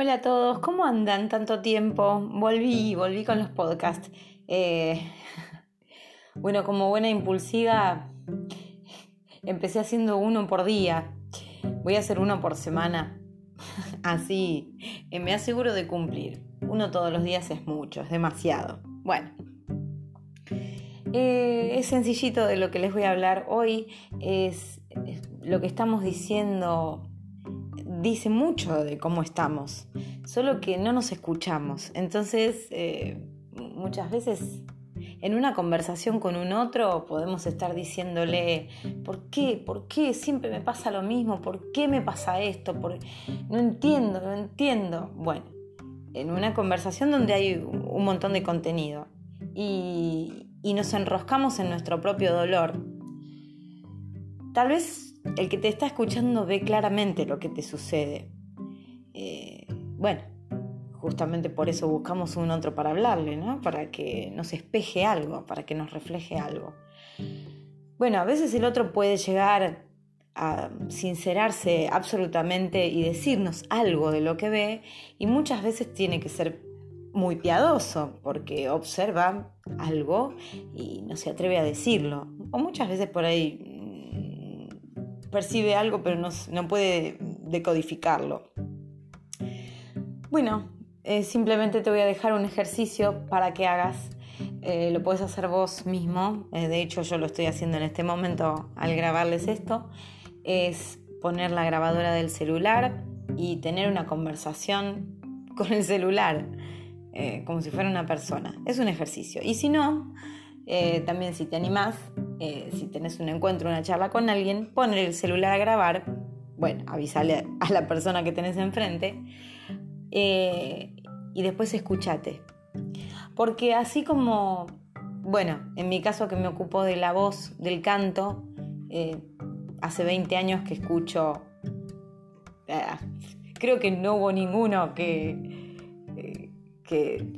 Hola a todos, ¿cómo andan tanto tiempo? Volví, volví con los podcasts. Eh, bueno, como buena impulsiva, empecé haciendo uno por día. Voy a hacer uno por semana. Así, eh, me aseguro de cumplir. Uno todos los días es mucho, es demasiado. Bueno, eh, es sencillito de lo que les voy a hablar hoy. es lo que estamos diciendo dice mucho de cómo estamos, solo que no nos escuchamos. Entonces, eh, muchas veces en una conversación con un otro podemos estar diciéndole, ¿por qué? ¿Por qué siempre me pasa lo mismo? ¿Por qué me pasa esto? No entiendo, no entiendo. Bueno, en una conversación donde hay un montón de contenido y, y nos enroscamos en nuestro propio dolor, tal vez el que te está escuchando ve claramente lo que te sucede. Eh, bueno, justamente por eso buscamos un otro para hablarle, ¿no? Para que nos espeje algo, para que nos refleje algo. Bueno, a veces el otro puede llegar a sincerarse absolutamente y decirnos algo de lo que ve y muchas veces tiene que ser muy piadoso porque observa algo y no se atreve a decirlo. O muchas veces por ahí percibe algo pero no, puede decodificarlo. Bueno, eh, simplemente te voy a dejar un ejercicio para que hagas. Eh, lo puedes hacer vos mismo. Eh, de hecho, yo lo estoy haciendo en este momento al grabarles esto. Es poner la grabadora del celular y tener una conversación con el celular, como si fuera una persona. Es un ejercicio. Y si no, también si te animás, eh, si tenés un encuentro, una charla con alguien, poner el celular a grabar, bueno, avisarle a la persona que tenés enfrente eh, y después escúchate. Porque así como, bueno, en mi caso que me ocupo de la voz, del canto, eh, hace 20 años que escucho, creo que no hubo ninguno que, que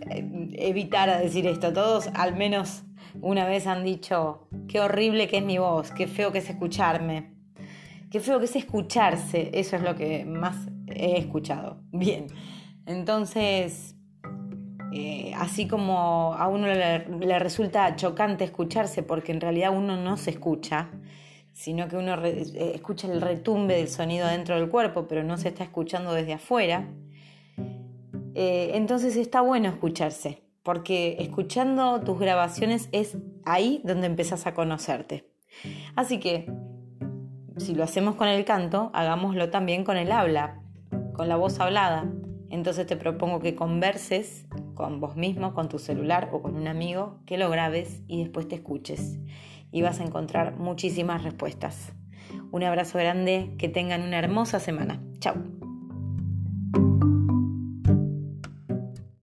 evitara decir esto, todos al menos una vez han dicho, qué horrible que es mi voz, qué feo que es escucharme, qué feo que es escucharse, eso es lo que más he escuchado. Bien, entonces, eh, así como a uno le, resulta chocante escucharse porque en realidad uno no se escucha, sino que uno eh, escucha el retumbe del sonido dentro del cuerpo, pero no se está escuchando desde afuera, eh, entonces está bueno escucharse porque escuchando tus grabaciones es ahí donde empezás a conocerte. Así que, si lo hacemos con el canto, hagámoslo también con el habla, con la voz hablada. Entonces te propongo que converses con vos mismo, con tu celular o con un amigo, que lo grabes y después te escuches. Y vas a encontrar muchísimas respuestas. Un abrazo grande, que tengan una hermosa semana. Chao.